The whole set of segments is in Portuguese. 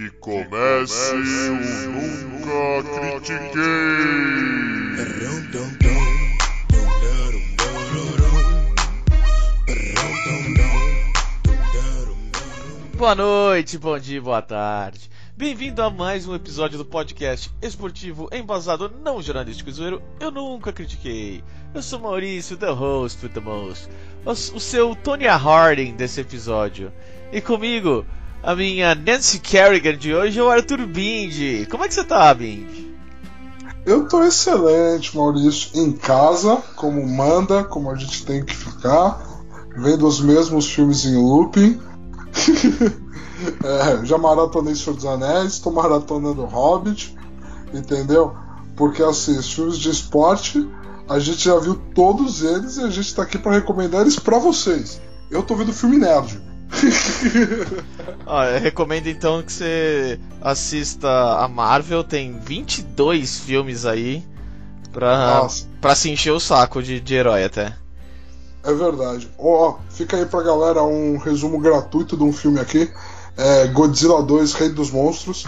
Que comece o Nunca Critiquei! Boa noite, bom dia, boa tarde. Bem-vindo a mais um episódio do podcast esportivo embasado não jornalístico zoeiro. Eu nunca critiquei. Eu sou Maurício, the host with the most. O, o seu Tony Harding desse episódio. E comigo, a minha Nancy Kerrigan de hoje é o Arthur Bindi. Como é que você tá, Bindi? Eu tô excelente, Maurício. Em casa, como manda, como a gente tem que ficar, vendo os mesmos filmes em looping. é, já maratonei Senhor dos Anéis, tô maratonando Hobbit, entendeu? Porque assim, os filmes de esporte, a gente já viu todos eles e a gente tá aqui para recomendar eles para vocês. Eu tô vendo filme nerd. Eu recomendo então que você assista a Marvel, tem 22 filmes aí pra, pra se encher o saco de, de herói até. É verdade. Ó, fica aí pra galera um resumo gratuito de um filme aqui. É Godzilla 2, Rei dos Monstros.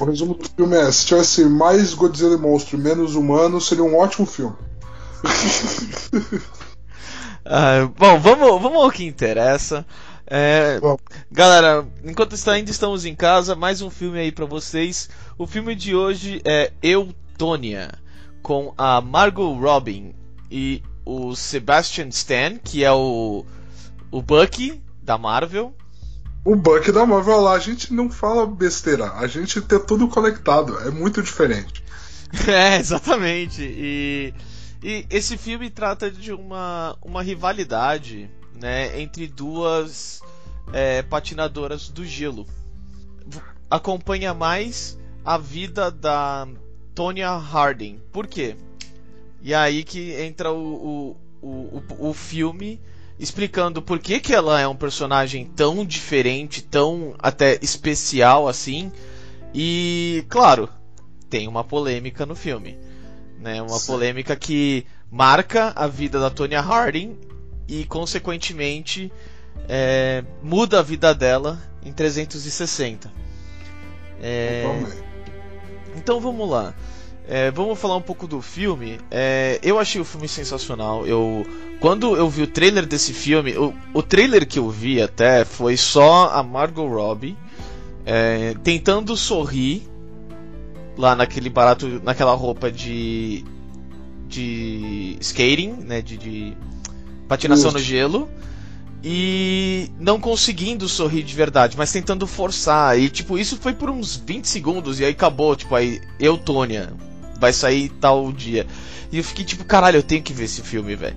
O resumo do filme é: se tivesse mais Godzilla e monstro e menos humano, seria um ótimo filme. ah, bom, vamos, vamos ao que interessa. É, galera, enquanto ainda estamos em casa, mais um filme aí para vocês. O filme de hoje é Eutônia, com a Margot Robin e o Sebastian Stan, que é o, o Bucky da Marvel. O Bucky da Marvel lá, a gente não fala besteira, a gente tem tudo conectado, é muito diferente. é, exatamente. E, e esse filme trata de uma, uma rivalidade né, entre duas é, patinadoras do gelo. Acompanha mais a vida da Tonya Harding. Por quê? E aí que entra o, o, o, o filme explicando por que, que ela é um personagem tão diferente, tão até especial assim. E, claro, tem uma polêmica no filme. Né? Uma Sim. polêmica que marca a vida da Tonya Harding e, consequentemente, é, muda a vida dela em 360. É, então vamos lá. É, vamos falar um pouco do filme. É, eu achei o filme sensacional. Eu, quando eu vi o trailer desse filme, o, o trailer que eu vi até foi só a Margot Robbie é, tentando sorrir lá naquele barato, naquela roupa de de skating, né, de, de patinação no gelo e não conseguindo sorrir de verdade, mas tentando forçar. E tipo, isso foi por uns 20 segundos e aí acabou, tipo, aí Eutônia vai sair tal dia. E eu fiquei tipo, caralho, eu tenho que ver esse filme, velho.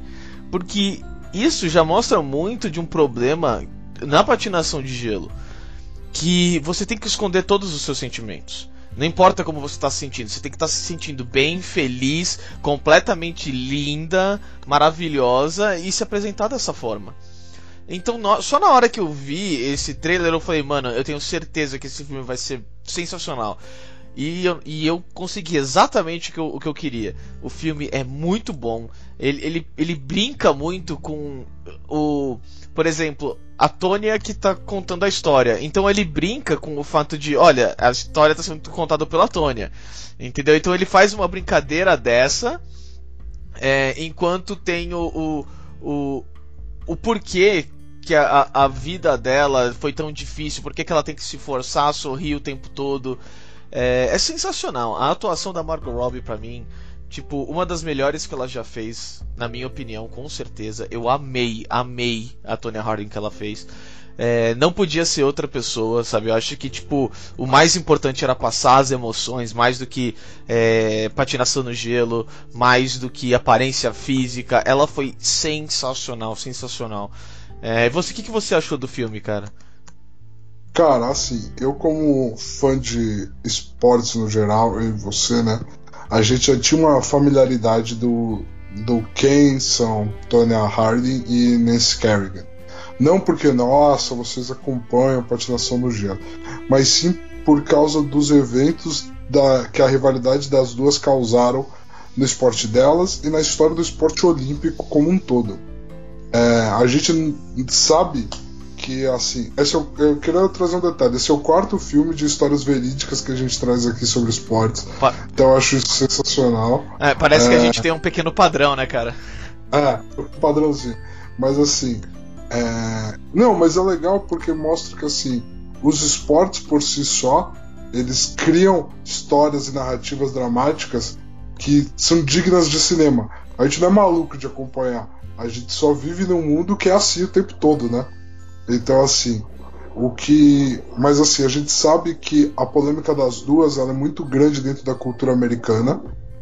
Porque isso já mostra muito de um problema na patinação de gelo, que você tem que esconder todos os seus sentimentos. Não importa como você está se sentindo, você tem que estar tá se sentindo bem, feliz, completamente linda, maravilhosa e se apresentar dessa forma. Então, só na hora que eu vi esse trailer, eu falei, mano, eu tenho certeza que esse filme vai ser sensacional. E eu, e eu consegui exatamente o que eu, o que eu queria. O filme é muito bom. Ele, ele, ele brinca muito com o. Por exemplo, a Tônia que está contando a história. Então ele brinca com o fato de, olha, a história está sendo contada pela Tônia. Entendeu? Então ele faz uma brincadeira dessa. É, enquanto tem o, o, o, o porquê que a, a vida dela foi tão difícil, por que ela tem que se forçar sorrir o tempo todo. É, é sensacional. A atuação da Margot Robbie para mim, tipo, uma das melhores que ela já fez, na minha opinião, com certeza. Eu amei, amei a Tonya Harding que ela fez. É, não podia ser outra pessoa, sabe? Eu acho que, tipo, o mais importante era passar as emoções, mais do que é, patinação no gelo, mais do que aparência física. Ela foi sensacional, sensacional. É, você, o que, que você achou do filme, cara? Cara, assim, eu como fã de esportes no geral, e você, né? A gente já tinha uma familiaridade do, do quem são Tonya Harding e Nancy Kerrigan. Não porque, nossa, vocês acompanham a patinação no gelo, mas sim por causa dos eventos da, que a rivalidade das duas causaram no esporte delas e na história do esporte olímpico como um todo. É, a gente sabe que assim, esse é o, eu queria trazer um detalhe. Esse é o quarto filme de histórias verídicas que a gente traz aqui sobre esportes. Pa- Então eu acho isso sensacional. É, parece que a É. gente tem um pequeno padrão, né, cara? É, padrãozinho. Mas assim. é, Não, mas é legal porque mostra que assim, os esportes por si só, eles criam histórias e narrativas dramáticas que são dignas de cinema. A gente não é maluco de acompanhar. A gente só vive num mundo que é assim o tempo todo, né? Então assim, o que. Mas assim, a gente sabe que a polêmica das duas é muito grande dentro da cultura americana.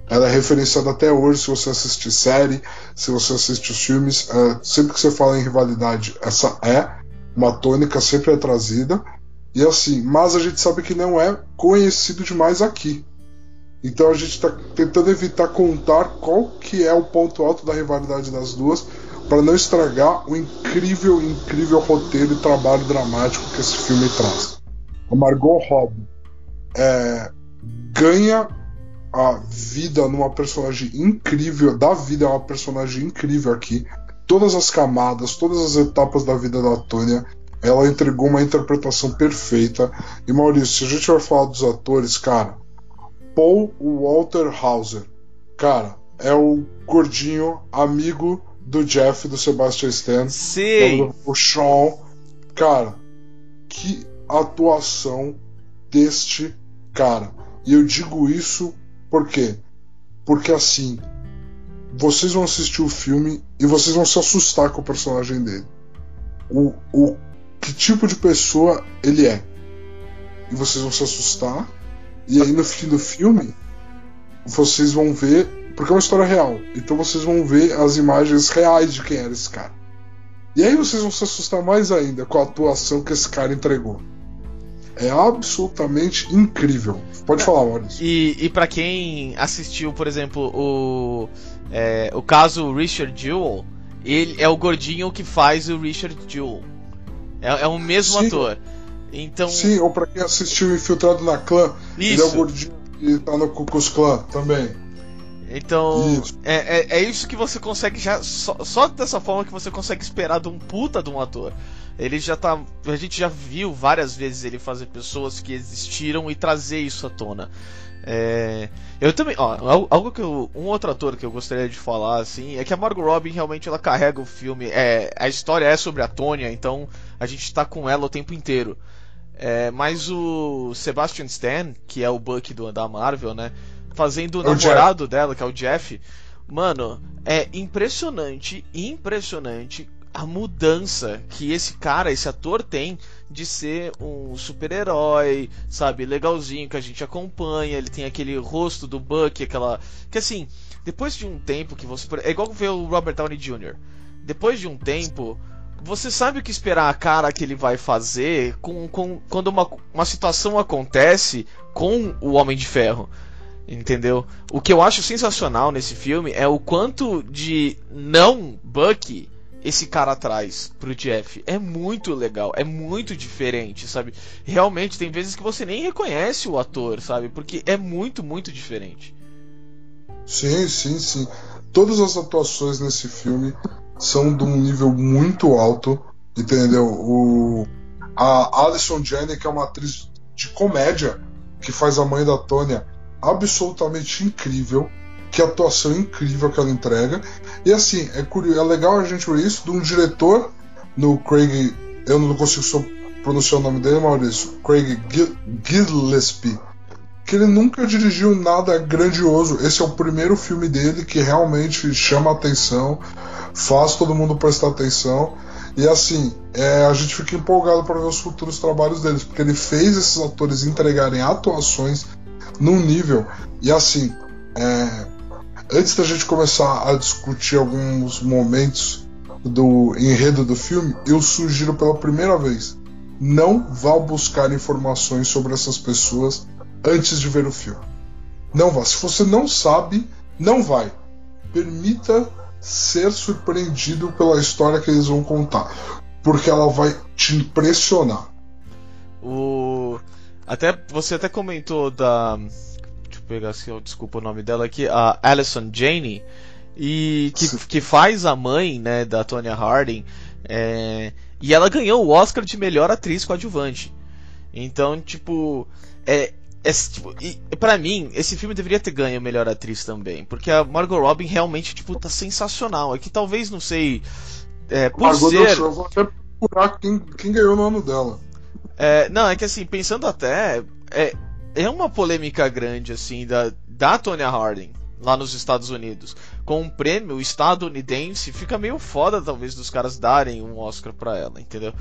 Ela é referenciada até hoje se você assistir série, se você assistir os filmes. é, sempre que você fala em rivalidade, essa é uma tônica, sempre é trazida. E assim, mas a gente sabe que não é conhecido demais aqui. Então a gente está tentando evitar contar qual que é o ponto alto da rivalidade das duas para não estragar o incrível, incrível roteiro e trabalho dramático que esse filme traz. A Margot Robbie é, ganha a vida numa personagem incrível, dá vida a uma personagem incrível aqui. Todas as camadas, todas as etapas da vida da Tônia, ela entregou uma interpretação perfeita. E Maurício, se a gente vai falar dos atores, cara, Paul Walter Hauser, cara, é o gordinho amigo do Jeff do Sebastian Stan, Sim! o Sean, cara, que atuação deste cara. E eu digo isso por quê? Porque assim, vocês vão assistir o filme e vocês vão se assustar com o personagem dele. O, o que tipo de pessoa ele é. E vocês vão se assustar. E aí no fim do filme, vocês vão ver. Porque é uma história real. Então vocês vão ver as imagens reais de quem era esse cara. E aí vocês vão se assustar mais ainda com a atuação que esse cara entregou. É absolutamente incrível. Pode falar, Maurício. E, e para quem assistiu, por exemplo, o, é, o caso Richard Jewell, ele é o gordinho que faz o Richard Jewell. É, é o mesmo Sim. ator. Então, Sim, ou pra quem assistiu Infiltrado na Clã, ele é o isso. gordinho que tá no Klux Klan também. Então, Isso. é, é, é isso que você consegue já. Só, só dessa forma que você consegue esperar de um puta de um ator. Ele já tá. A gente já viu várias vezes ele fazer pessoas que existiram e trazer isso à tona. É, eu também. Ó, al- algo que eu, Um outro ator que eu gostaria de falar, assim, é que a Margot Robbie realmente ela carrega o filme. É, a história é sobre a Tônia, então a gente tá com ela o tempo inteiro. É, mas o Sebastian Stan, que é o Buck do, da Marvel, né? Fazendo o É o Jeff. namorado dela, que é o Jeff. Mano, é impressionante, impressionante a mudança que esse cara, esse ator tem de ser um super-herói, sabe, legalzinho que a gente acompanha, ele tem aquele rosto do Buck, aquela que assim, depois de um tempo que você é igual ver o Robert Downey Jr. Depois de um tempo, você sabe o que esperar a cara que ele vai fazer com, com quando uma, uma situação acontece com o Homem de Ferro. Entendeu? O que eu acho sensacional nesse filme é o quanto de não Bucky esse cara traz pro Jeff. É muito legal, é muito diferente, sabe? Realmente tem vezes que você nem reconhece o ator, sabe? Porque é muito, muito diferente. Sim, sim, sim. Todas as atuações nesse filme são de um nível muito alto, entendeu? O, a Alison Janney, que é uma atriz de comédia, que faz a mãe da Tônia, absolutamente incrível. Que atuação incrível que ela entrega. E assim, é, curioso, é legal a gente ver isso de um diretor no Craig. Eu não consigo pronunciar o nome dele, Maurício. Craig Gil- Gillespie que ele nunca dirigiu nada grandioso. Esse é o primeiro filme dele que realmente chama atenção, faz todo mundo prestar atenção. E assim, é, a gente fica empolgado para ver os futuros trabalhos deles, porque ele fez esses atores entregarem atuações num nível. E assim, é, antes da gente começar a discutir alguns momentos do enredo do filme, eu sugiro pela primeira vez: não vá buscar informações sobre essas pessoas antes de ver o filme. Não vá. Se você não sabe, não vai. Permita ser surpreendido pela história que eles vão contar, porque ela vai te impressionar. O até você até comentou da deixa eu pegar assim, ó, desculpa o nome dela aqui, a Alison Janney e que, que faz a mãe, né, da Tonya Harding. É, e ela ganhou o Oscar de melhor atriz coadjuvante. Então, tipo, é, é tipo, e, pra mim, esse filme deveria ter ganho melhor atriz também. Porque a Margot Robin realmente, tipo, tá sensacional. É que talvez, não sei. É, por Margot ser. eu vou até procurar quem, quem ganhou no ano dela. É, não, é que assim, pensando até. É, é uma polêmica grande, assim, da, da Tonya Harding lá nos Estados Unidos. Com um prêmio estadunidense, fica meio foda, talvez, dos caras darem um Oscar pra ela, entendeu?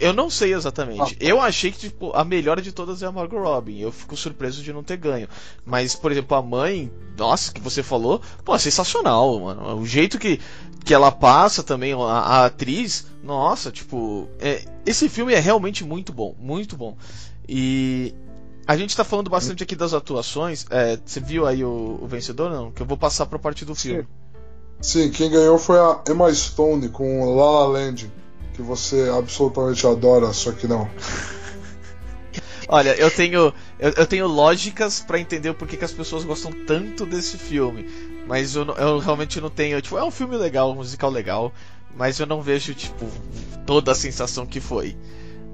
Eu não sei exatamente. Eu achei que, tipo, a melhor de todas é a Margot Robbie. Eu fico surpreso de não ter ganho. Mas, por exemplo, a mãe, nossa, que você falou, pô, é sensacional, mano. O jeito que, que ela passa também, a, a atriz, nossa, tipo, é, esse filme é realmente muito bom, muito bom. E a gente tá falando bastante aqui das atuações. É, você viu aí o, o, vencedor, não? Que eu vou passar pra parte do filme. Sim, quem ganhou foi a Emma Stone com La La Land, que você absolutamente adora, só que não. Olha, eu tenho eu, eu tenho lógicas para entender o porquê que as pessoas gostam tanto desse filme, mas eu, eu realmente não tenho. Tipo, é um filme legal, um musical legal, mas eu não vejo tipo toda a sensação que foi.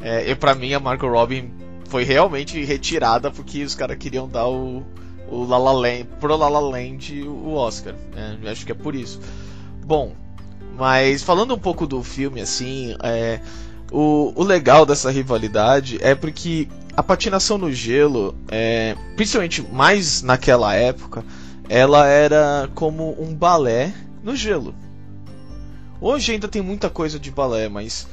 É, e para mim a Margot Robbie foi realmente retirada porque os caras queriam dar o, o La La Land, pro La La Land o Oscar. Né? Acho que é por isso. Bom, mas falando um pouco do filme, assim, é, o, o legal dessa rivalidade é porque a patinação no gelo, é, principalmente mais naquela época, ela era como um balé no gelo. Hoje ainda tem muita coisa de balé, mas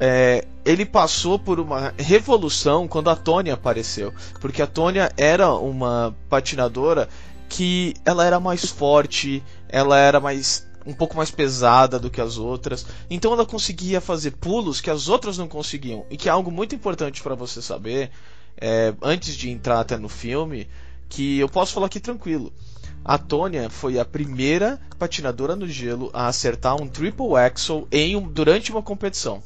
é, ele passou por uma revolução quando a Tônia apareceu, porque a Tônia era uma patinadora que ela era mais forte, ela era mais um pouco mais pesada do que as outras, então ela conseguia fazer pulos que as outras não conseguiam e que é algo muito importante para você saber é, antes de entrar até no filme que eu posso falar aqui tranquilo. A Tônia foi a primeira patinadora no gelo a acertar um triple axel em um, durante uma competição.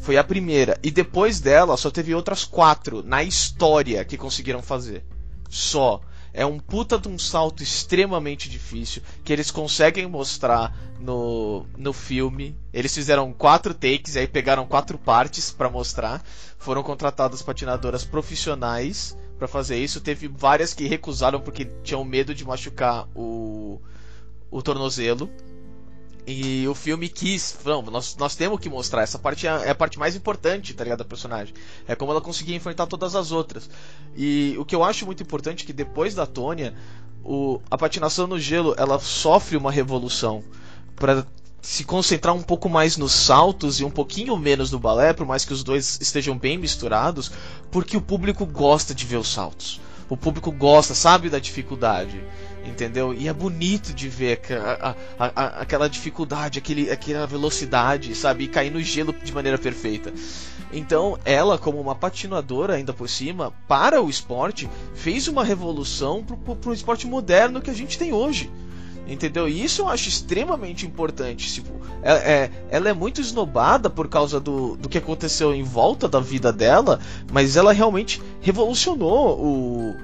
Foi a primeira. E depois dela só teve outras quatro na história que conseguiram fazer. Só. É um puta de um salto extremamente difícil que eles conseguem mostrar no, no filme. Eles fizeram quatro takes, aí pegaram quatro partes para mostrar. Foram contratadas patinadoras profissionais para fazer isso. Teve várias que recusaram porque tinham medo de machucar o, o tornozelo. E o filme quis, não, nós, nós temos que mostrar, essa parte é, é, a parte mais importante, tá ligado, da personagem. É como ela conseguia enfrentar todas as outras. E o que eu acho muito importante é que depois da Tônia, o, a patinação no gelo, ela sofre uma revolução para se concentrar um pouco mais nos saltos e um pouquinho menos no balé, por mais que os dois estejam bem misturados, porque o público gosta de ver os saltos. O público gosta, sabe da dificuldade entendeu? E é bonito de ver a, a, a, aquela dificuldade, aquele, aquela velocidade, sabe? E cair no gelo de maneira perfeita. Então, ela, como uma patinadora ainda por cima, para o esporte, fez uma revolução para o esporte moderno que a gente tem hoje. Entendeu? E isso eu acho extremamente importante. Tipo, é, é, ela é muito esnobada por causa do, do que aconteceu em volta da vida dela, mas ela realmente revolucionou o,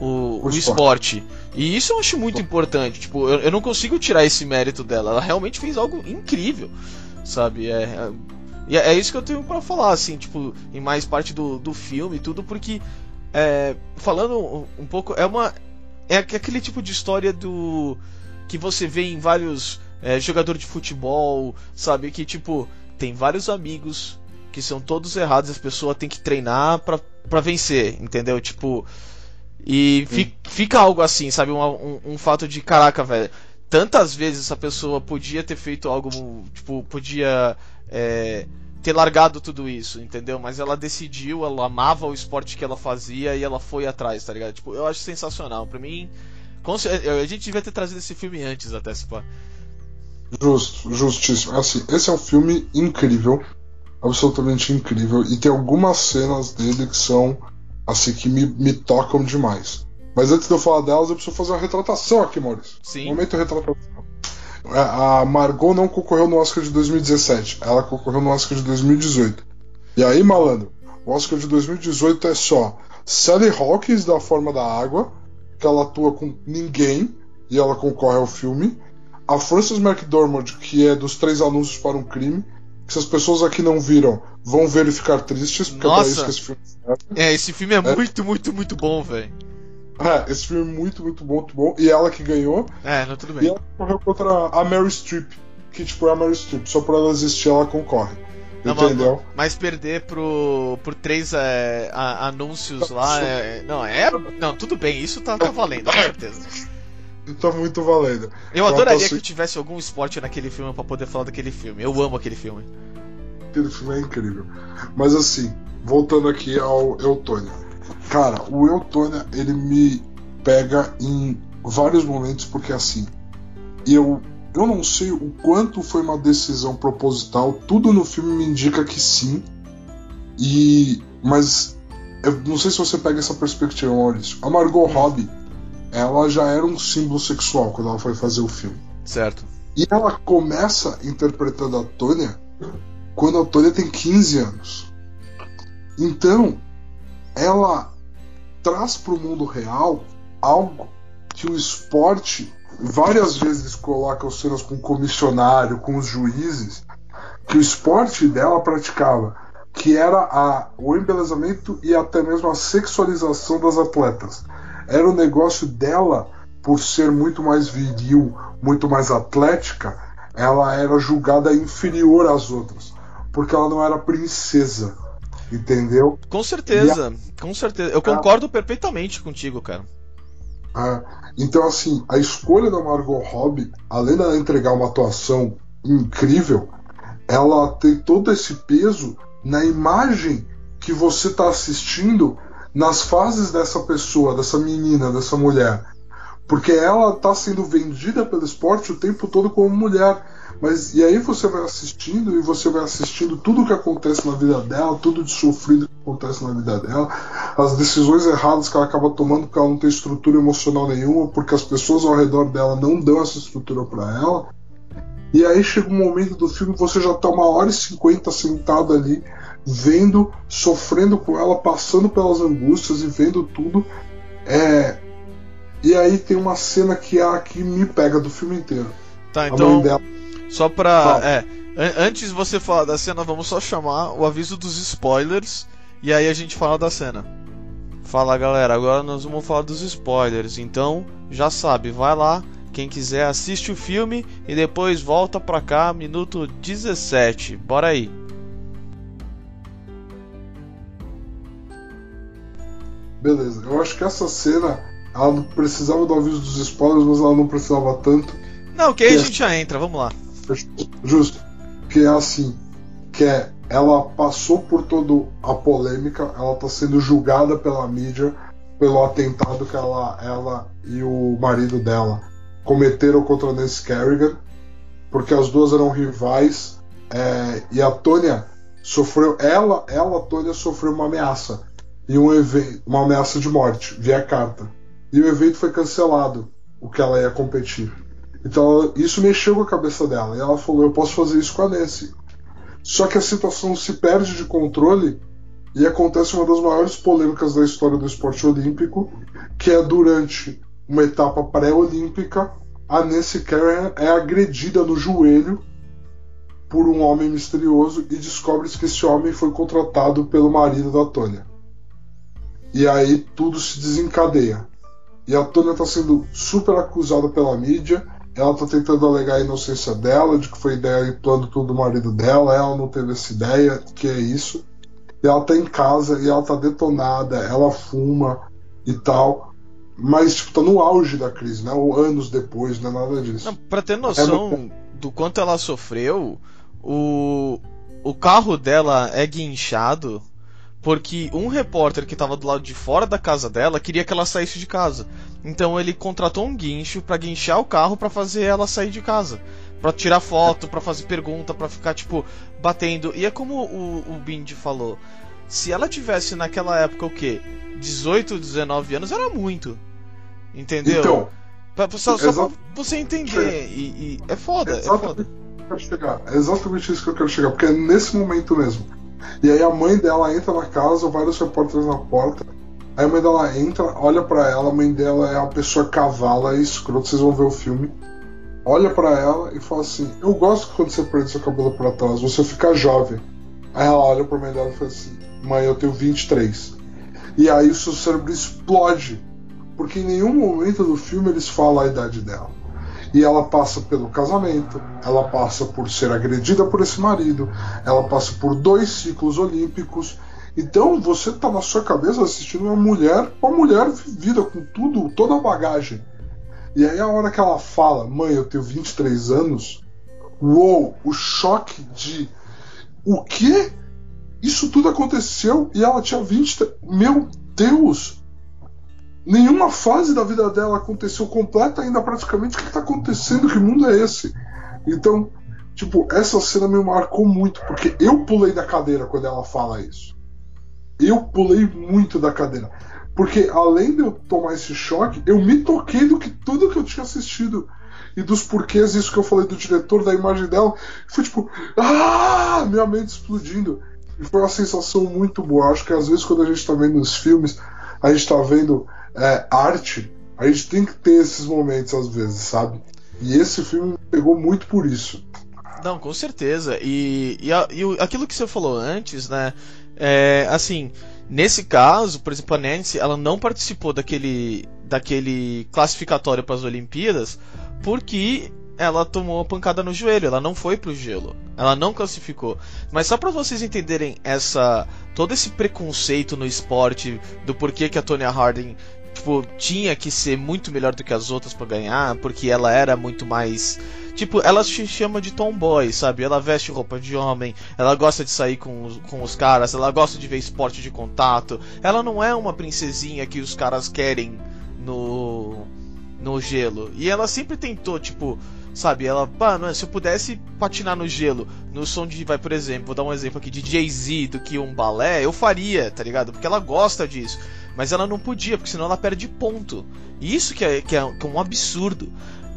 o, o, o esporte. esporte. E isso eu acho muito importante. Tipo, eu, eu, não consigo tirar esse mérito dela. Ela realmente fez algo incrível, sabe? É, é, e é, é isso que eu tenho para falar, assim, tipo, em mais parte do, do filme e tudo, porque é, falando um, pouco, é uma. É aquele tipo de história do. que você vê em vários é, jogadores de futebol, sabe? Que tipo, tem vários amigos que são todos errados, as pessoas têm que treinar pra, pra vencer, entendeu? Tipo. E fi, fica algo assim, sabe? Um, um, um, fato de, caraca, velho. Tantas vezes essa pessoa podia ter feito algo, tipo, podia é, ter largado tudo isso, entendeu? Mas ela decidiu, ela amava o esporte que ela fazia e ela foi atrás, tá ligado? Tipo, eu acho sensacional. Pra mim, a gente devia ter trazido esse filme antes até, se pá. Justo, justíssimo. Assim, esse é um filme incrível, absolutamente incrível, e tem algumas cenas dele que são assim, que me, me tocam demais. Mas antes de eu falar delas, eu preciso fazer uma retratação aqui, Maurício. Sim. Momento retratação. É, a Margot não concorreu no Oscar de 2017, ela concorreu no Oscar de 2018. E aí, malandro, o Oscar de 2018 é só Sally Hawkins da Forma da Água, que ela atua com ninguém e ela concorre ao filme. A Frances McDormand, que é dos Três Anúncios para um Crime, que se as pessoas aqui não viram, vão ver e ficar tristes, porque Nossa. é pra isso que esse filme serve. É, esse filme é, É. muito, muito, muito bom, velho. É, esse filme é muito, muito bom, muito bom. E ela que ganhou, É, não, tudo e bem. ela correu contra a Mary Streep, que tipo é a Mary Streep, só por ela existir ela concorre. Não, mas- Entendeu? Mas perder pro, por três é, a- anúncios lá. é- não, é. Não, tudo bem, isso tá, tá valendo, com certeza. Tá muito valendo. Eu Pronto, adoraria assim- que tivesse algum esporte naquele filme pra poder falar daquele filme. Eu amo aquele filme. Aquele filme é incrível. Mas assim, voltando aqui ao Eutônia. Cara, o Eutônia, ele me pega em vários momentos, porque assim, eu, eu não sei o quanto foi uma decisão proposital, tudo no filme me indica que sim. E. Mas eu não sei se você pega essa perspectiva, Maurício. A Margot Robbie, ela já era um símbolo sexual quando ela foi fazer o filme. Certo. E ela começa interpretando a Tônia quando a Tônia tem 15 anos. Então, ela traz para o mundo real algo que o esporte várias vezes coloca os cenas com o comissionário, com os juízes, que o esporte dela praticava, que era a, o embelezamento e até mesmo a sexualização das atletas. Era o negócio dela, por ser muito mais viril, muito mais atlética, ela era julgada inferior às outras, porque ela não era princesa, entendeu? Com certeza, com certeza. Eu concordo perfeitamente contigo, cara. Ah, então, assim, a escolha da Margot Robbie, além dela entregar uma atuação incrível, ela tem todo esse peso na imagem que você está assistindo nas fases dessa pessoa, dessa menina, dessa mulher. Porque ela está sendo vendida pelo esporte o tempo todo como mulher. Mas e aí você vai assistindo e você vai assistindo tudo o que acontece na vida dela, tudo de sofrido que acontece na vida dela, as decisões erradas que ela acaba tomando porque ela não tem estrutura emocional nenhuma, porque as pessoas ao redor dela não dão essa estrutura para ela. E aí chega um momento do filme você já tá uma hora e cinquenta sentado ali, vendo, sofrendo com ela, passando pelas angústias e vendo tudo. É... E aí tem uma cena que é a que me pega do filme inteiro. Tá, então. dela. Só pra. É. an- Antes de você falar da cena, vamos só chamar o aviso dos spoilers. E aí a gente fala da cena. Fala galera, agora nós vamos falar dos spoilers. Então, já sabe, vai lá. Quem quiser assiste o filme e depois volta pra cá, minuto 17. Bora aí. Beleza, eu acho que essa cena ela precisava do aviso dos spoilers, mas ela não precisava tanto. Não, que aí a Yes. gente já entra, vamos lá. Justo. Que é assim, que é, ela passou por toda a polêmica, ela está sendo julgada pela mídia pelo atentado que ela, ela e o marido dela cometeram contra a Nancy Kerrigan, porque as duas eram rivais é, e a Tônia sofreu, ela, ela, a Tônia sofreu uma ameaça e um evento, uma ameaça de morte via carta. E o evento foi cancelado, o que ela ia competir. Então isso mexeu com a cabeça dela. E ela falou: Eu posso fazer isso com a Nancy. Só que a situação se perde de controle e acontece uma das maiores polêmicas da história do esporte olímpico, que é durante uma etapa pré-olímpica, a Nancy Kerrigan é agredida no joelho por um homem misterioso e descobre que esse homem foi contratado pelo marido da Tônia. E aí tudo se desencadeia. E a Tônia está sendo super acusada pela mídia. Ela está tentando alegar a inocência dela, de que foi ideia e plano tudo do marido dela. Ela não teve essa ideia, que é isso. E ela tá em casa e ela tá detonada, ela fuma e tal. Mas, tipo, tá no auge da crise, né? Ou anos depois, não é nada disso. Não, pra ter noção do quanto ela sofreu, o, o carro dela é guinchado porque um repórter que tava do lado de fora da casa dela queria que ela saísse de casa. Então ele contratou um guincho pra guinchar o carro pra fazer ela sair de casa. Pra tirar foto, pra fazer pergunta, pra ficar, tipo, batendo. E é como o, o Bindi falou. Se ela tivesse naquela época o quê? 18, 19 anos era muito. Entendeu? Então, Pra- só, só pra você entender. E, e é foda, é foda. que eu quero chegar. É exatamente isso que eu quero chegar, porque é nesse momento mesmo. E aí a mãe dela entra na casa, vários repórteres na porta. Aí a mãe dela entra, olha pra ela, a mãe dela é uma pessoa cavala e escrota, vocês vão ver o filme. olha para ela e fala assim: Eu gosto quando você prende seu cabelo para trás, você fica jovem. Aí ela olha pra mãe dela e fala assim: Mãe, eu tenho 23. E aí o seu cérebro explode. Porque em nenhum momento do filme eles falam a idade dela. E ela passa pelo casamento, ela passa por ser agredida por esse marido, ela passa por dois ciclos olímpicos. Então você tá na sua cabeça assistindo uma mulher, uma mulher vivida com tudo, toda a bagagem. E aí a hora que ela fala, mãe, eu tenho 23 anos, uou, o choque de o quê? Isso tudo aconteceu e ela tinha 20. Meu Deus! Nenhuma fase da vida dela aconteceu completa ainda praticamente. O que está acontecendo? Que mundo é esse? Então, tipo, essa cena me marcou muito, porque eu pulei da cadeira quando ela fala isso. Eu pulei muito da cadeira. Porque além de eu tomar esse choque, eu me toquei do que tudo que eu tinha assistido e dos porquês, isso que eu falei do diretor, da imagem dela, foi tipo, ah, minha mente explodindo. E foi uma sensação muito boa. Acho que às vezes quando a gente está vendo os filmes, a gente está vendo é, arte, a gente tem que ter esses momentos às vezes, sabe? E esse filme me pegou muito por isso. Não, com certeza. E, e, e aquilo que você falou antes, né? É, assim, nesse caso, por exemplo, a Nancy, ela não participou daquele, daquele classificatório para as Olimpíadas porque ela tomou a pancada no joelho, ela não foi pro gelo, ela não classificou. Mas só para vocês entenderem essa todo esse preconceito no esporte do porquê que a Tonya Harding tipo tinha que ser muito melhor do que as outras para ganhar, porque ela era muito mais Tipo, ela se chama de tomboy, sabe? Ela veste roupa de homem, ela gosta de sair com os, com os caras, ela gosta de ver esporte de contato. Ela não é uma princesinha que os caras querem no no gelo. E ela sempre tentou, tipo, sabe, ela, mano, se eu pudesse patinar no gelo, no som de, vai, por exemplo, vou dar um exemplo aqui, de Jay-Z do que um balé, eu faria, tá ligado? Porque ela gosta disso. Mas ela não podia, porque senão ela perde ponto. E isso que é, que é, que é um absurdo.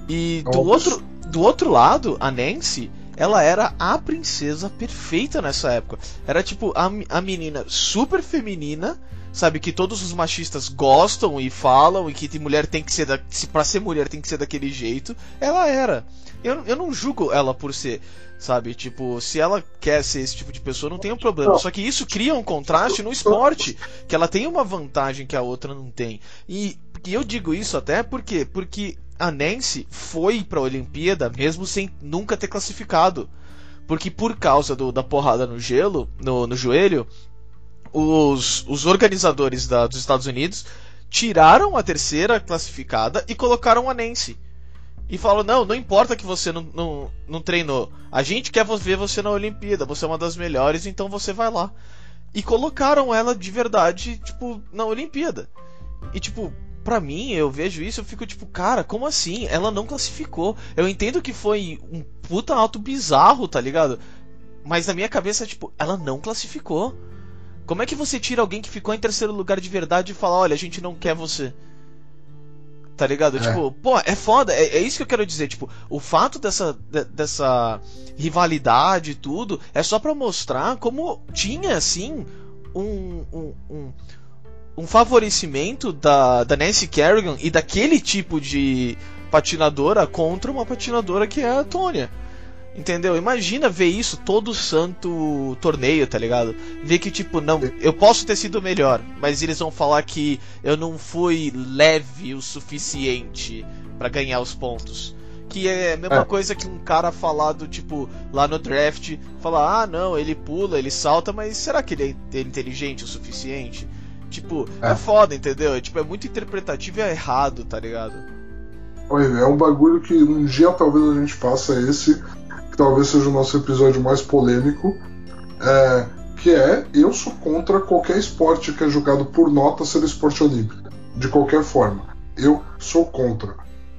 E do outro, do outro lado, a Nancy, ela era a princesa perfeita nessa época. Era tipo a, a menina super feminina sabe, que todos os machistas gostam e falam e que mulher tem que ser da, para ser mulher tem que ser daquele jeito, ela era. Eu, eu não julgo ela por ser, sabe, tipo, se ela quer ser esse tipo de pessoa, não tem um problema. Só que isso cria um contraste no esporte, que ela tem uma vantagem que a outra não tem. E, e eu digo isso até porque porque a Nancy foi para a Olimpíada mesmo sem nunca ter classificado. Porque por causa do, da porrada no gelo, no, no joelho, os, os organizadores da, dos Estados Unidos tiraram a terceira classificada e colocaram a Nancy. E falaram: não, não importa que você não, não, não treinou. A gente quer ver você na Olimpíada. Você é uma das melhores, então você vai lá. E colocaram ela de verdade, tipo, na Olimpíada. E, tipo, pra mim, eu vejo isso, eu fico tipo, cara, como assim? Ela não classificou. Eu entendo que foi um puta alto bizarro, tá ligado? Mas na minha cabeça, tipo, ela não classificou. Como é que você tira alguém que ficou em terceiro lugar de verdade e fala, olha, a gente não quer você? Tá ligado? É. Tipo, pô, é foda. É, é, isso que eu quero dizer. Tipo, o fato dessa, de, dessa rivalidade e tudo é só para mostrar como tinha, assim, um, um, um, um, favorecimento da, da Nancy Kerrigan e daquele tipo de patinadora contra uma patinadora que é a Tônia. Entendeu? Imagina ver isso todo santo torneio, tá ligado? Ver que, tipo, não, eu posso ter sido melhor, mas eles vão falar que eu não fui leve o suficiente para ganhar os pontos. Que é a mesma é. coisa que um cara falado, tipo, lá no draft, falar, ah, não, ele pula, ele salta, mas será que ele é inteligente o suficiente? Tipo, é, é foda, entendeu? É, tipo, é muito interpretativo e é errado, tá ligado? É um bagulho que um dia talvez a gente faça esse talvez seja o nosso episódio mais polêmico, é, que é eu sou contra qualquer esporte que é julgado por nota ser esporte olímpico, de qualquer forma. Eu sou contra.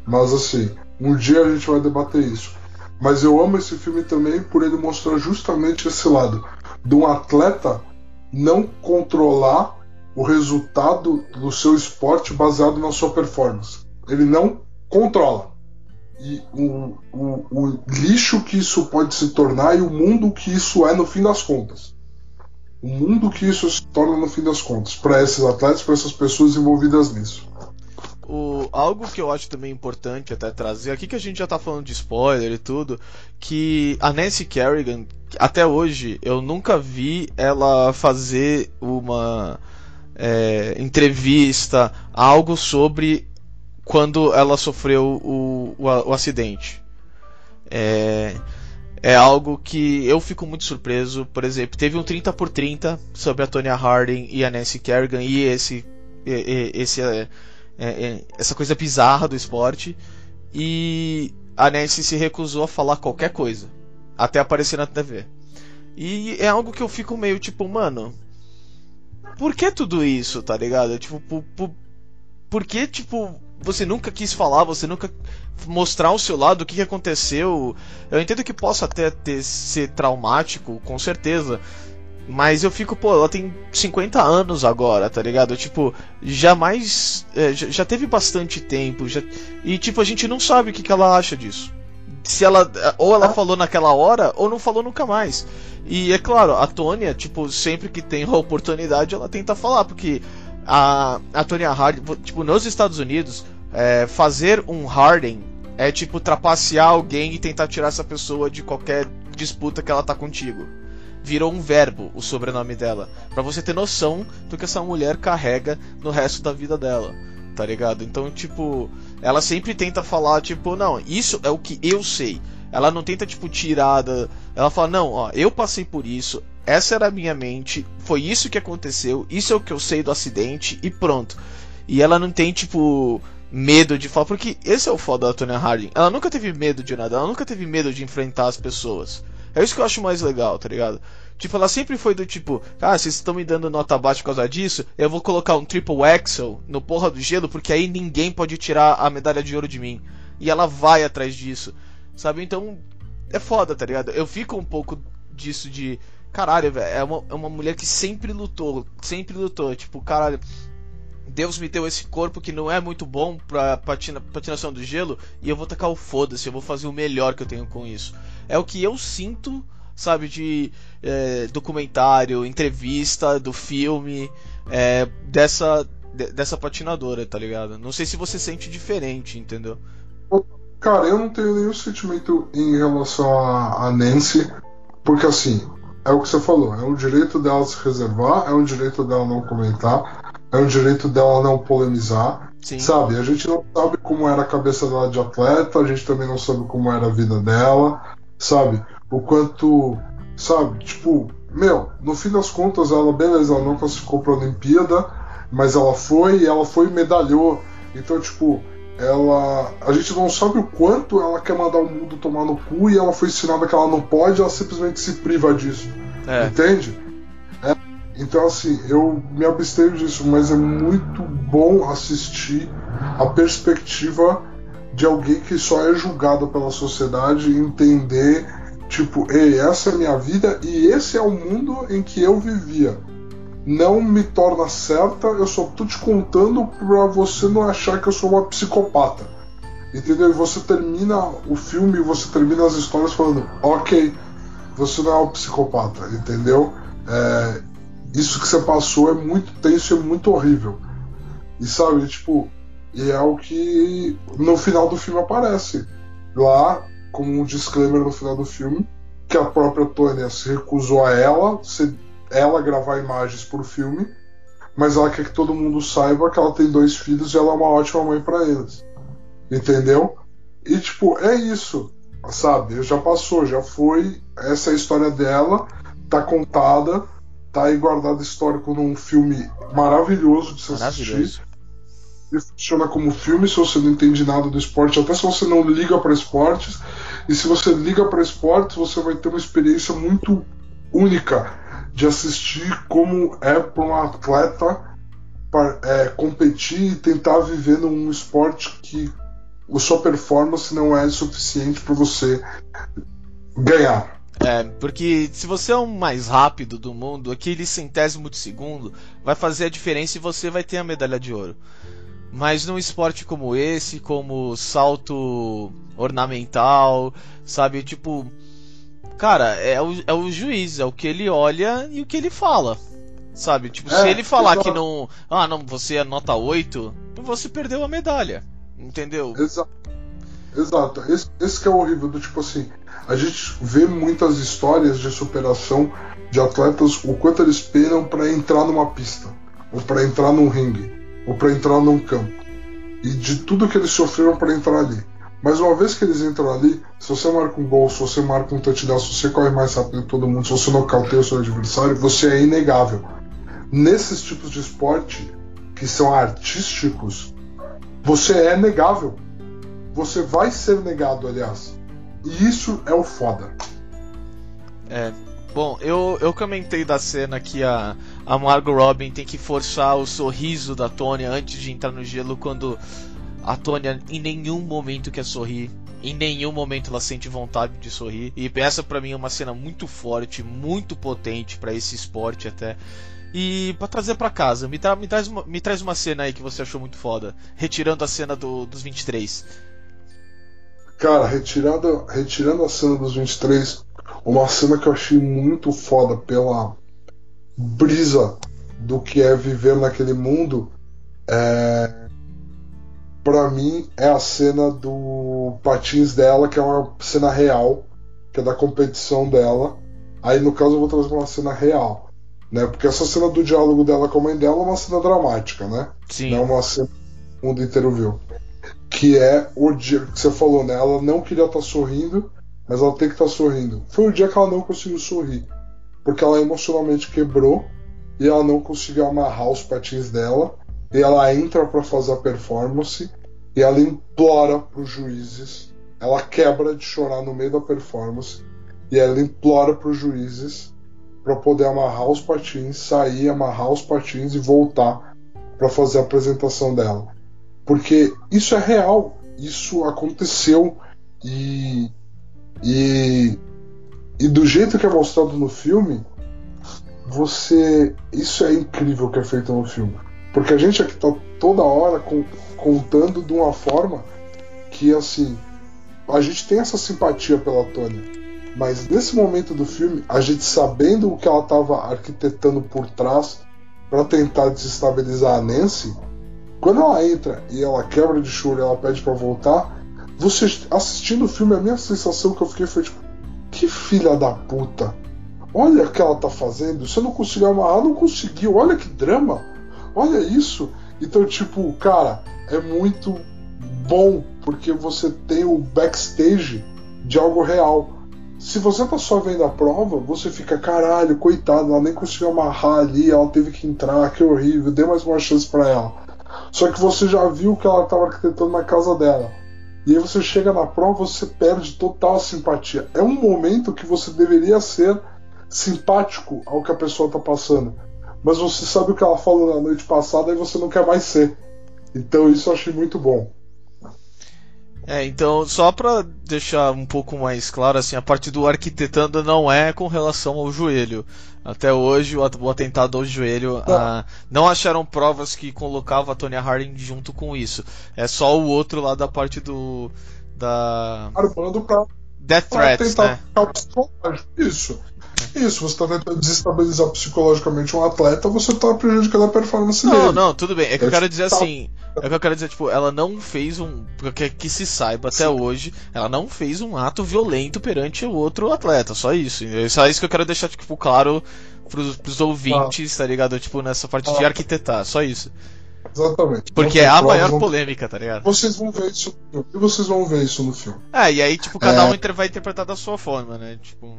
Mas assim, um dia a gente vai debater isso. Mas eu amo esse filme também por ele mostrar justamente esse lado de um atleta não controlar o resultado do seu esporte baseado na sua performance. Ele não controla e o, o, o, lixo que isso pode se tornar e o mundo que isso é no fim das contas. O mundo que isso se torna no fim das contas, para esses atletas, para essas pessoas envolvidas nisso. o, algo que eu acho também importante até trazer, aqui que a gente já tá falando de spoiler e tudo, que a Nancy Kerrigan, até hoje, eu nunca vi ela fazer uma é, entrevista, algo sobre quando ela sofreu o, o, o acidente. É, é algo que eu fico muito surpreso. Por exemplo, teve um 30 por 30 sobre a Tonya Harding e a Nancy Kerrigan e esse, esse é, é, essa coisa bizarra do esporte. E a Nancy se recusou a falar qualquer coisa, até aparecer na TV. E é algo que eu fico meio tipo, mano, por que tudo isso, tá ligado? Tipo, por, por, por que, tipo, você nunca quis falar, você nunca mostrar o seu lado, o que aconteceu. Eu entendo que possa até ter, ser traumático, com certeza. Mas eu fico, pô, ela tem 50 anos agora, tá ligado? Tipo, jamais. É, já, teve bastante tempo. Já, e, tipo, a gente não sabe o que, que ela acha disso. Se ela. Ou ela falou naquela hora, ou não falou nunca mais. E é claro, a Tônia, tipo, sempre que tem a oportunidade, ela tenta falar, porque a, a Tonya Harding, tipo, nos Estados Unidos, é, fazer um Harden é tipo trapacear alguém e tentar tirar essa pessoa de qualquer disputa que ela tá contigo. Virou um verbo o sobrenome dela, para você ter noção do que essa mulher carrega no resto da vida dela, tá ligado? Então, tipo, ela sempre tenta falar, tipo, não, isso é o que eu sei. Ela não tenta, tipo, tirar da. Ela fala, não, ó, eu passei por isso, essa era a minha mente, foi isso que aconteceu, isso é o que eu sei do acidente e pronto. E ela não tem, tipo, medo de falar, porque esse é o foda da Tonya Harding. Ela nunca teve medo de nada, ela nunca teve medo de enfrentar as pessoas. É isso que eu acho mais legal, tá ligado? Tipo, ela sempre foi do tipo, ah, vocês estão me dando nota baixa por causa disso, eu vou colocar um triple axel no porra do gelo, porque aí ninguém pode tirar a medalha de ouro de mim. E ela vai atrás disso, sabe? Então, é foda, tá ligado? Eu fico um pouco disso de caralho, velho, é uma, é uma mulher que sempre lutou, sempre lutou. Tipo, caralho, Deus me deu esse corpo que não é muito bom pra patina, patinação do gelo e eu vou tacar o foda-se, eu vou fazer o melhor que eu tenho com isso. É o que eu sinto, sabe, de é, documentário, entrevista, do filme, é, dessa, de, dessa patinadora, tá ligado? Não sei se você sente diferente, entendeu? Cara, eu não tenho nenhum sentimento em relação a, a Nancy, porque assim, é o que você falou, é um direito dela se reservar, é um direito dela não comentar, é um direito dela não polemizar. Sim. Sabe? A gente não sabe como era a cabeça dela de atleta, a gente também não sabe como era a vida dela, sabe? O quanto, sabe? Tipo, meu, no fim das contas, ela, beleza, ela não classificou pra Olimpíada, mas ela foi e ela foi e medalhou. Então, tipo, ela. A gente não sabe o quanto ela quer mandar o mundo tomar no cu e ela foi ensinada que ela não pode, ela simplesmente se priva disso. É. Entende? É. Então, assim, eu me abstenho disso, mas é muito bom assistir a perspectiva de alguém que só é julgado pela sociedade e entender, tipo, ei, essa é a minha vida e esse é o mundo em que eu vivia não me torna certa, eu só tô te contando pra você não achar que eu sou uma psicopata. Entendeu? E você termina o filme, você termina as histórias falando, ok, você não é um psicopata, entendeu? É, isso que você passou é muito tenso e é muito horrível. E sabe, tipo, e é o que no final do filme aparece. Lá, como um disclaimer no final do filme, que a própria Tônia se recusou a ela, se ela gravar imagens pro filme, mas ela quer que todo mundo saiba que ela tem dois filhos e ela é uma ótima mãe para eles. Entendeu? E tipo, é isso, sabe? Já passou, já foi. Essa é a história dela, tá contada, tá aí guardado histórico num filme maravilhoso de se assistir. Ele funciona como filme se você não entende nada do esporte, até se você não liga para esportes. E se você liga para esportes, você vai ter uma experiência muito única de assistir como é para um atleta é, competir e tentar viver num esporte que a sua performance não é suficiente para você ganhar. É, porque se você é o mais rápido do mundo, aquele centésimo de segundo vai fazer a diferença e você vai ter a medalha de ouro. Mas num esporte como esse, como salto ornamental, sabe, tipo, Cara, é o, é o juiz, é o que ele olha e o que ele fala. Sabe? Tipo, É, se ele falar exato. que não. Ah, não, você é nota 8, você perdeu a medalha. Entendeu? Exato. Exato. Esse, esse que é o horrível do tipo assim. A gente vê muitas histórias de superação de atletas, o quanto eles penam pra entrar numa pista, ou pra entrar num ringue, ou pra entrar num campo. E de tudo que eles sofreram pra entrar ali. Mas uma vez que eles entram ali, se você marca um gol, se você marca um touchdown, se você corre mais rápido que todo mundo, se você nocauteia o seu adversário, você é inegável. Nesses tipos de esporte, que são artísticos, você é negável. Você vai ser negado, aliás. E isso é o foda. É. Bom, eu, eu comentei da cena que a, a Margot Robin tem que forçar o sorriso da Tônia antes de entrar no gelo quando a Tônia em nenhum momento quer sorrir. Em nenhum momento ela sente vontade de sorrir. E essa pra mim é uma cena muito forte, muito potente pra esse esporte até. E pra trazer pra casa, me, tra me, traz uma, me traz uma cena aí que você achou muito foda. Retirando a cena do, dos 23. Cara, retirando, retirando a cena dos 23, uma cena que eu achei muito foda pela brisa do que é viver naquele mundo, é... pra mim é a cena do patins dela, que é uma cena real, que é da competição dela. Aí no caso eu vou trazer uma cena real, né? Porque essa cena do diálogo dela com a mãe dela é uma cena dramática, né? Sim. Não é uma cena que o mundo inteiro viu. Que é o dia que você falou, né? Ela não queria estar sorrindo, mas ela tem que estar sorrindo. Foi o dia que ela não conseguiu sorrir. Porque ela emocionalmente quebrou e ela não conseguiu amarrar os patins dela. E ela entra para fazer a performance e ela implora para os juízes. Ela quebra de chorar no meio da performance e ela implora para os juízes para poder amarrar os patins, sair, amarrar os patins e voltar para fazer a apresentação dela. Porque isso é real, isso aconteceu e, e, e do jeito que é mostrado no filme, você. Isso é incrível que é feito no filme. Porque a gente aqui tá toda hora com- contando de uma forma que assim. A gente tem essa simpatia pela Tônia. Mas nesse momento do filme, a gente sabendo o que ela estava arquitetando por trás para tentar desestabilizar a Nancy, quando ela entra e ela quebra de choro e ela pede para voltar, você assistindo o filme, a minha sensação que eu fiquei foi tipo, que filha da puta. Olha o que ela tá fazendo. Você não conseguiu amarrar, não conseguiu. Olha que drama. Olha isso. Então, tipo, cara, é muito bom porque você tem o backstage de algo real. Se você tá só vendo a prova, você fica, caralho, coitado, ela nem conseguiu amarrar ali, ela teve que entrar, que horrível, dê mais uma chance para ela. Só que você já viu que ela estava arquitetando na casa dela. E aí você chega na prova, você perde total simpatia. É um momento que você deveria ser simpático ao que a pessoa tá passando. Mas você sabe o que ela falou na noite passada e você não quer mais ser. Então isso eu achei muito bom. É, então, só pra deixar um pouco mais claro, assim, a parte do arquitetando não é com relação ao joelho. Até hoje, o at- o atentado ao joelho, ah, não acharam provas que colocavam a Tonya Harding junto com isso. É só o outro lá da parte do. da. Armando pra, Death pra Threats, né? Isso. Isso, você tá tentando desestabilizar psicologicamente um atleta, você tá prejudicando a performance Não, dele. não, tudo bem. É que eu Eu quero dizer tá- assim. É que eu quero dizer, tipo, ela não fez um. Que, que se saiba até hoje, ela não fez um ato violento perante o outro atleta. Só isso. É só isso que eu quero deixar, tipo, claro pros, pros ouvintes, tá ligado? Tipo, nessa parte de Ah. arquitetar. Só isso. Exatamente. Porque Não é a prova, maior não- polêmica, tá ligado? Vocês vão ver isso no filme. E vocês vão ver isso no filme. É, e aí, tipo, cada É. um vai interpretar da sua forma, né? Tipo.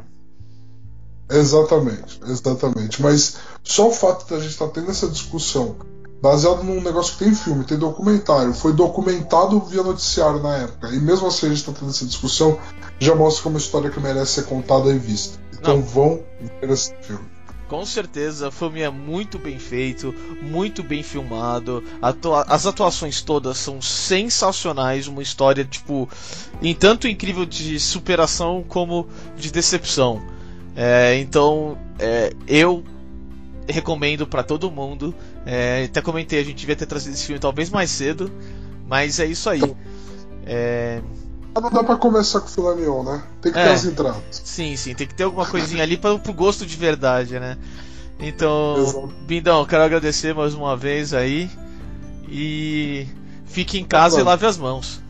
Exatamente, exatamente. Mas só o fato de a gente estar tendo essa discussão, baseado num negócio que tem filme, tem documentário, foi documentado via noticiário na época, e mesmo assim a gente está tendo essa discussão, já mostra é uma história que merece ser contada e vista. Então Não. vão ver esse filme. Com certeza, o filme é muito bem feito, muito bem filmado. atua- As atuações todas são sensacionais, uma história tipo, em tanto incrível de superação como de decepção. É, então, é, eu recomendo pra todo mundo. É, até comentei, a gente devia ter trazido esse filme talvez mais cedo, mas é isso aí. É, Não dá pra começar com o filé mignon, né? Tem que É. ter as entradas. Sim, sim, tem que ter alguma coisinha ali para pro gosto de verdade, né? Então, Exato. Bindão, quero agradecer mais uma vez aí. E fique em casa e Claro. lave as mãos.